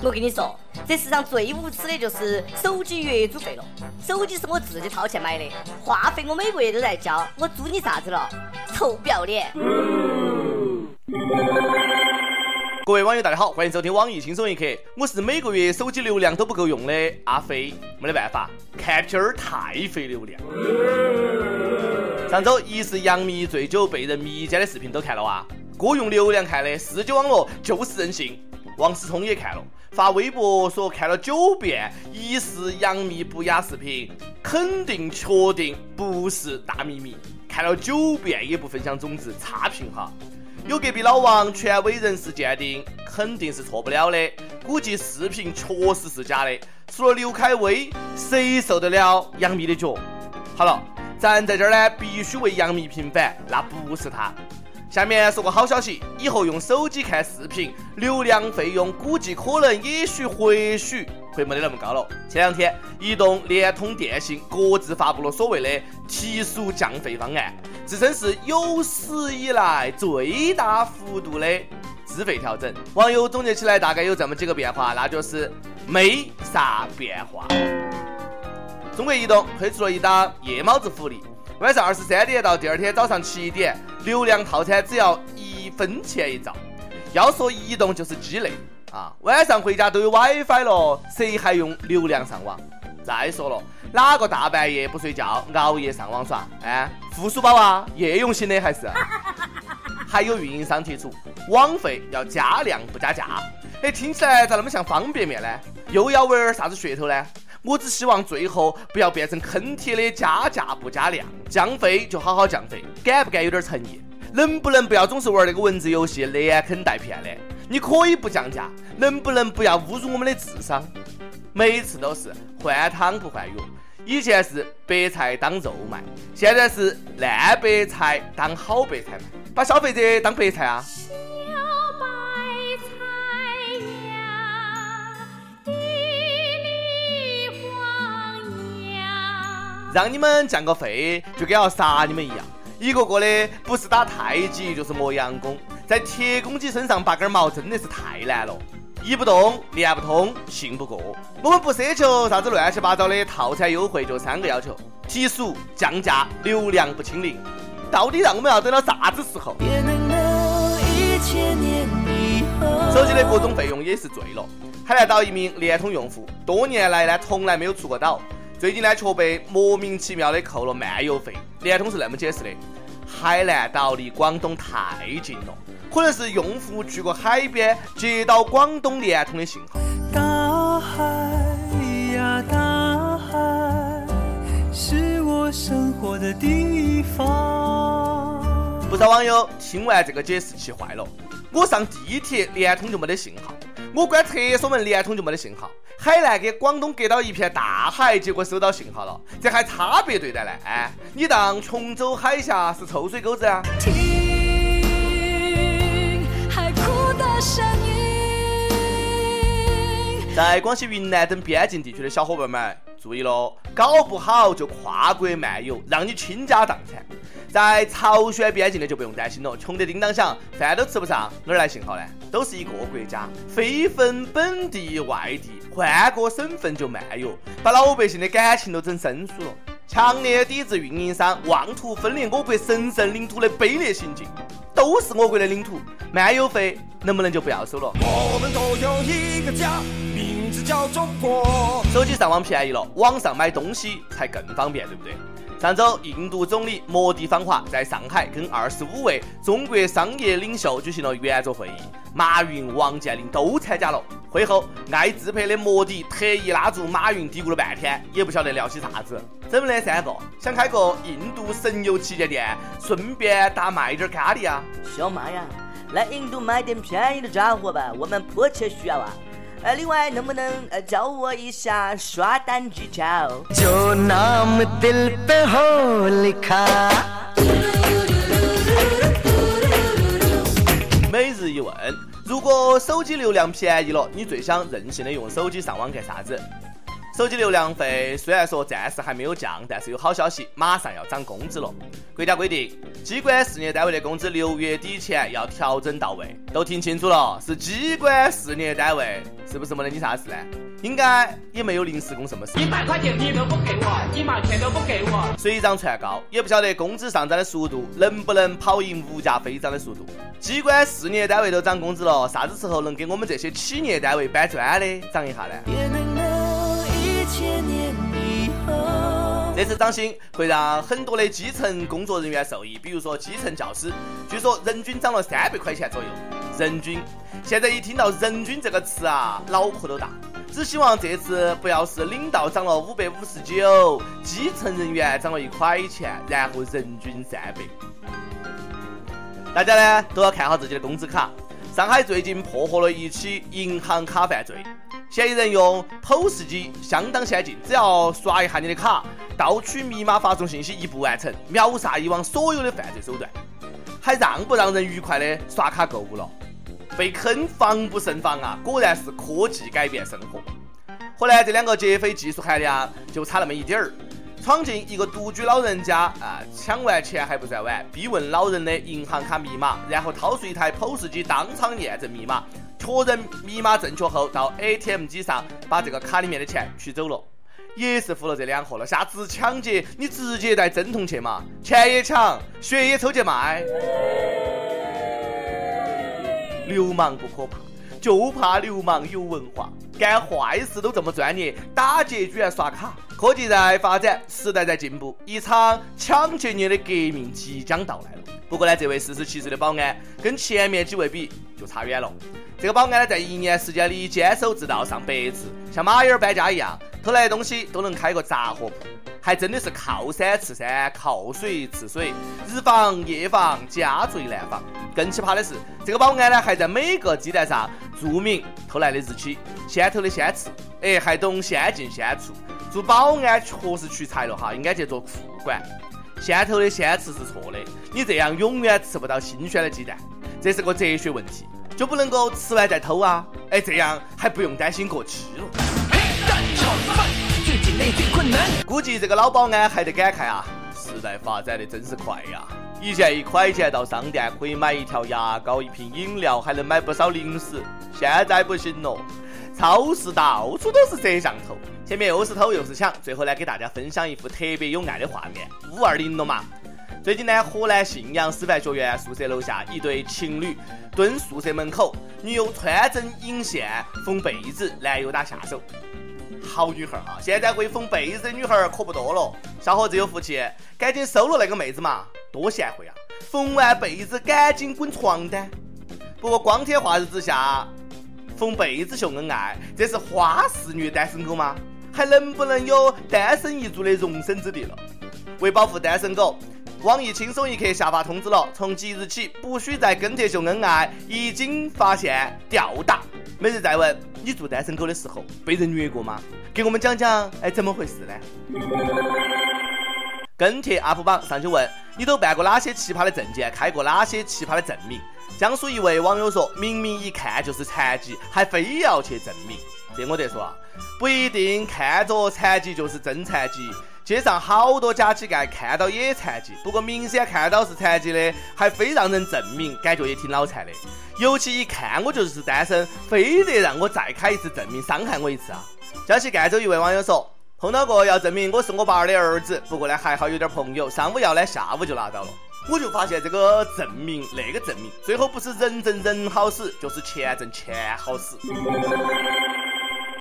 我跟你说，这世上最无耻的就是手机月租费了。手机是我自己掏钱买的，话费我每个月都在交，我租你啥子了？臭不要脸！各位网友，大家好，欢迎收听网易轻松一刻，我是每个月手机流量都不够用的阿飞，没得办法，看片儿太费流量。上周疑似杨幂醉酒被人迷奸的视频都看了啊？过用流量看的，世界网络就是任性。王思聪也看了，发微博说看了九遍疑似杨幂不雅视频，肯定确定不是大秘密。看了九遍也不分享种子，差评哈。有隔壁老王权威人士鉴定，肯定是错不了的。估计视频确实是假的。除了刘恺威，谁受得了杨幂的脚？好了，咱在这儿呢，必须为杨幂平反，那不是她。下面说个好消息，以后用手机看视频，流量费用估计可能也许或许会没得那么高了。前两天，移动、联通、电信各自发布了所谓的提速降费方案。自称是有史以来最大幅度的资费调整，网友总结起来大概有这么几个变化，那就是没啥变化。中国移动推出了一档夜猫子福利，晚上二十三点到第二天早上七点，流量套餐只要一分钱一兆。要说移动就是鸡肋啊，晚上回家都有 WiFi 了，谁还用流量上网？再说了，哪个大半夜不睡觉熬夜上网耍？哎，附属包啊，夜用型的还是？还有运营商提出网费要加量不加价，哎，听起来咋那么像方便面呢？又要玩啥子噱头呢？我只希望最后不要变成坑爹的加价不加量，降费就好好降费，敢不敢有点诚意？能不能不要总是玩那个文字游戏连坑带骗的？你可以不降价，能不能不要侮辱我们的智商？每次都是换汤不换药，以前是白菜当肉卖，现在是烂白菜当好白菜卖，把消费者当白菜啊！让你们降个费，就跟要杀你们一样，一个个的不是打太极就是磨洋工，在铁公鸡身上拔根毛真的是太难了。一不动，连不通，信不过。我们不奢求啥子乱七八糟的套餐优惠，就三个要求：提速、降价、流量不清零。到底让我们要等到啥子时候？手机的各种费用也是醉了。海南岛一名联通用户，多年来呢从来没有出过岛，最近呢却被莫名其妙的扣了漫游费。联通是那么解释的：海南岛离广东太近了。可能是用户去过海边，接到广东联通的信号。大海呀，大海，是我生活的地方。不少网友听完这个解释气坏了。我上地铁，联通就没得信号；我关厕所门，联通就没得信号。海南跟广东隔到一片大海，结果收到信号了，这还差别对待呢？哎，你当琼州海峡是臭水沟子啊？在广西云南等边境地区的小伙伴们注意喽，搞不好就跨国漫游，让你倾家荡产。在朝鲜边境的就不用担心了，穷得叮当响，饭都吃不上，哪儿来信号呢？都是一个国家，非分本地外地，换个省份就漫游，把老百姓的感情都整生疏了。强烈抵制运营商妄图分裂我国神圣领土的卑劣行径。都是我国的领土，漫游费能不能就不要收了？我们都有一个家，字叫中国。手机上网便宜了，网上买东西才更方便，对不对？上周，印度总理莫迪访华，在上海跟二十五位中国商业领袖举行了圆桌会议，马云、王健林都参加了。会后，爱自拍的莫迪特意拉住马云嘀咕了半天，也不晓得聊些啥子。怎么的，三个想开个印度神油旗舰店，顺便大卖点咖喱啊？小妈呀，来印度买点便宜的家伙吧，我们迫切需要啊！呃，另外能不能呃教我一下刷单技巧？每日一问。如果手机流量便宜了，你最想任性的用手机上网干啥子？手机流量费虽然说暂时还没有降，但是有好消息，马上要涨工资了。国家规定，机关事业单位的工资六月底前要调整到位。都听清楚了，是机关事业单位，是不是没得你啥事呢？应该也没有临时工什么事。一百块钱你都不给我，一毛钱都不给我。水涨船高，也不晓得工资上涨的速度能不能跑赢物价飞涨的速度。机关事业单位都涨工资了，啥子时候能给我们这些企业单位搬砖的涨一下呢？这次涨薪会让很多的基层工作人员受益，比如说基层教师，据说人均涨了三百块钱左右。人均，现在一听到“人均”这个词啊，脑壳都大。只希望这次不要是领导涨了五百五十九，基层人员涨了一块钱，然后人均三百。大家呢都要看好自己的工资卡。上海最近破获了一起银行卡犯罪。嫌疑人用 POS 机相当先进，只要刷一下你的卡，盗取密码、发送信息一步完成，秒杀以往所有的犯罪手段，还让不让人愉快的刷卡购物了？被坑防不胜防啊！果然是科技改变生活。后来这两个劫匪技术含量就差那么一点儿，闯进一个独居老人家啊，抢完钱还不算完，逼问老人的银行卡密码，然后掏出一台 POS 机当场验证密码。确认密码正确后，到 ATM 机上把这个卡里面的钱取走了，也是服了这两货了。下次抢劫你直接带针筒去嘛，钱也抢，血也抽去卖。流氓不可怕，就怕流氓有文化，干坏事都这么专业，打劫居然刷卡。科技在发展，时代在进步，一场抢劫业的革命即将到来了。不过呢，这位四十七岁的保安跟前面几位比就差远了。这个保安呢，在一年时间里坚守自盗上百次，像马眼儿搬家一样，偷来的东西都能开个杂货铺，还真的是靠山吃山，靠水吃水，日防夜防，家贼难防。更奇葩的是，这个保安呢，还在每个鸡蛋上注明偷来的日期，先偷的先吃，哎，还懂先进先出。做保安确实屈才了哈，应该去做库管。先偷的先吃是错的，你这样永远吃不到新鲜的鸡蛋，这是个哲学问题。就不能够吃完再偷啊？哎，这样还不用担心过期了。估计这个老保安还得感慨啊，时代发展的真是快呀！以前一块钱到商店可以买一条牙膏、一瓶饮料，还能买不少零食，现在不行了，超市到处都是摄像头。前面又是偷又是抢，最后呢，给大家分享一幅特别有爱的画面。五二零了嘛？最近呢，河南信阳师范学院宿舍楼下一对情侣蹲宿舍门口，女友穿针引线缝被子，男友打下手。好女孩啊！现在会缝被子的女孩可不多了。小伙子有福气，赶紧收了那个妹子嘛，多贤惠啊！缝完被子赶紧滚床单。不过光天化日之下缝被子秀恩爱，这是花式虐单身狗吗？还能不能有单身一族的容身之地了？为保护单身狗。网易轻松一刻下发通知了，从即日起不许再跟帖秀恩爱，一经发现吊打。每日再问，你做单身狗的时候被人虐过吗？给我们讲讲，哎，怎么回事呢？跟帖 UP 榜上去问，你都办过哪些奇葩的证件，开过哪些奇葩的证明？江苏一位网友说，明明一看就是残疾，还非要去证明。这我得说啊，不一定看着残疾就是真残疾。街上好多假乞丐看到也残疾，不过明显看到是残疾的，还非让人证明，感觉也挺脑残的。尤其一看我就是单身，非得让我再开一次证明，伤害我一次啊！江西赣州一位网友说，碰到过要证明我是我爸的儿子，不过呢还好有点朋友，上午要呢，下午就拿到了。我就发现这个证明那个证明，最后不是人证人好使，就是钱挣钱好使。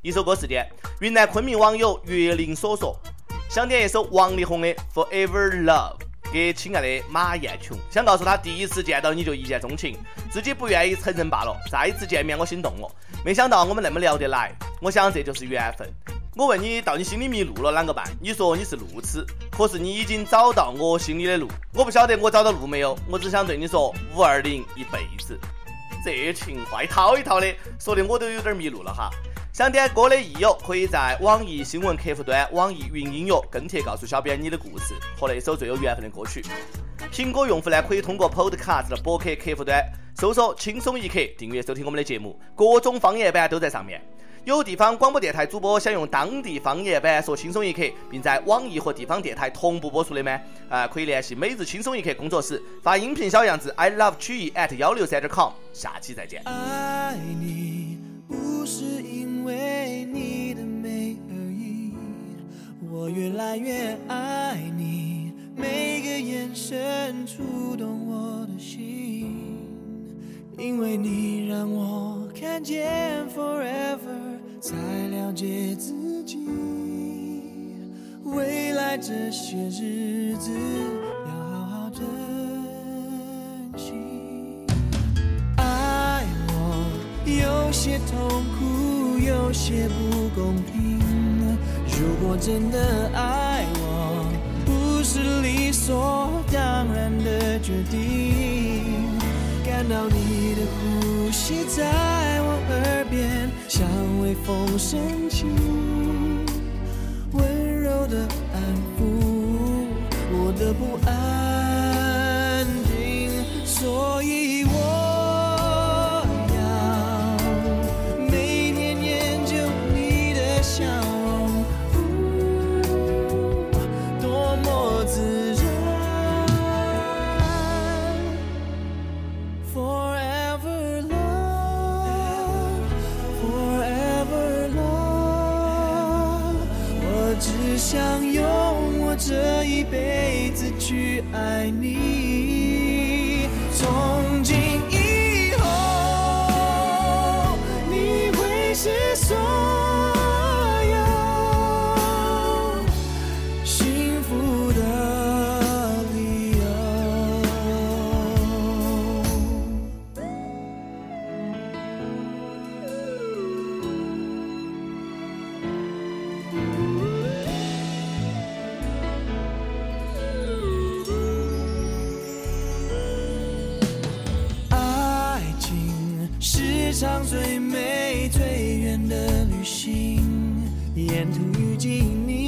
一首歌时间，云南昆明网友月灵所说。想点一首王力宏的《Forever Love》给亲爱的马艳琼，想告诉她第一次见到你就一见钟情，自己不愿意承认罢了。再次见面我心动了，没想到我们那么聊得来，我想这就是缘分。我问你到你心里迷路了啷个办？你说你是路痴，可是你已经找到我心里的路。我不晓得我找到路没有，我只想对你说五二零一辈子。这情话一套一套的，说的我都有点迷路了哈。想点歌的益友，可以在网易新闻客户端、网易云音乐跟帖告诉小编你的故事和那首最有缘分的歌曲。苹果用户呢，可以通过 Podcast 的博客客户端搜索“轻松一刻”，订阅收听我们的节目，各种方言版都在上面。有地方广播电台主播想用当地方言版说轻松一刻，并在网易和地方电台同步播出的吗？啊，可以联系每日轻松一刻工作室发音频小样子，I love 曲艺 at 幺六三点 com。下期再见。爱你不是因为你的美而已，我越来越爱你，每个眼神触动我的心，因为你让我看见 forever，才了解自己，未来这些日子痛苦，有些不公平。如果真的爱我，不是理所当然的决定。感到你的呼吸在我耳边，像微风深情，温柔的安抚我的不安定，所以上最美最远的旅行，沿途遇见你，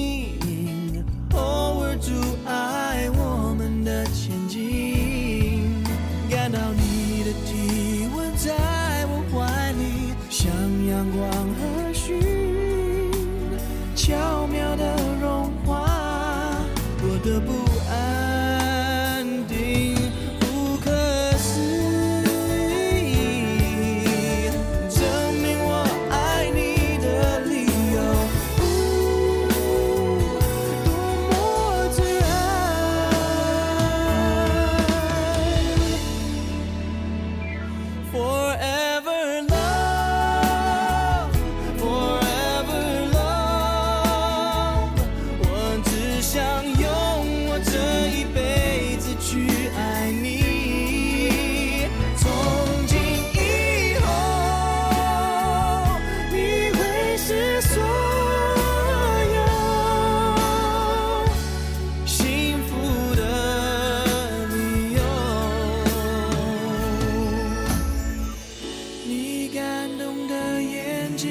感动的眼睛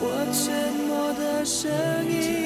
我沉默的声音。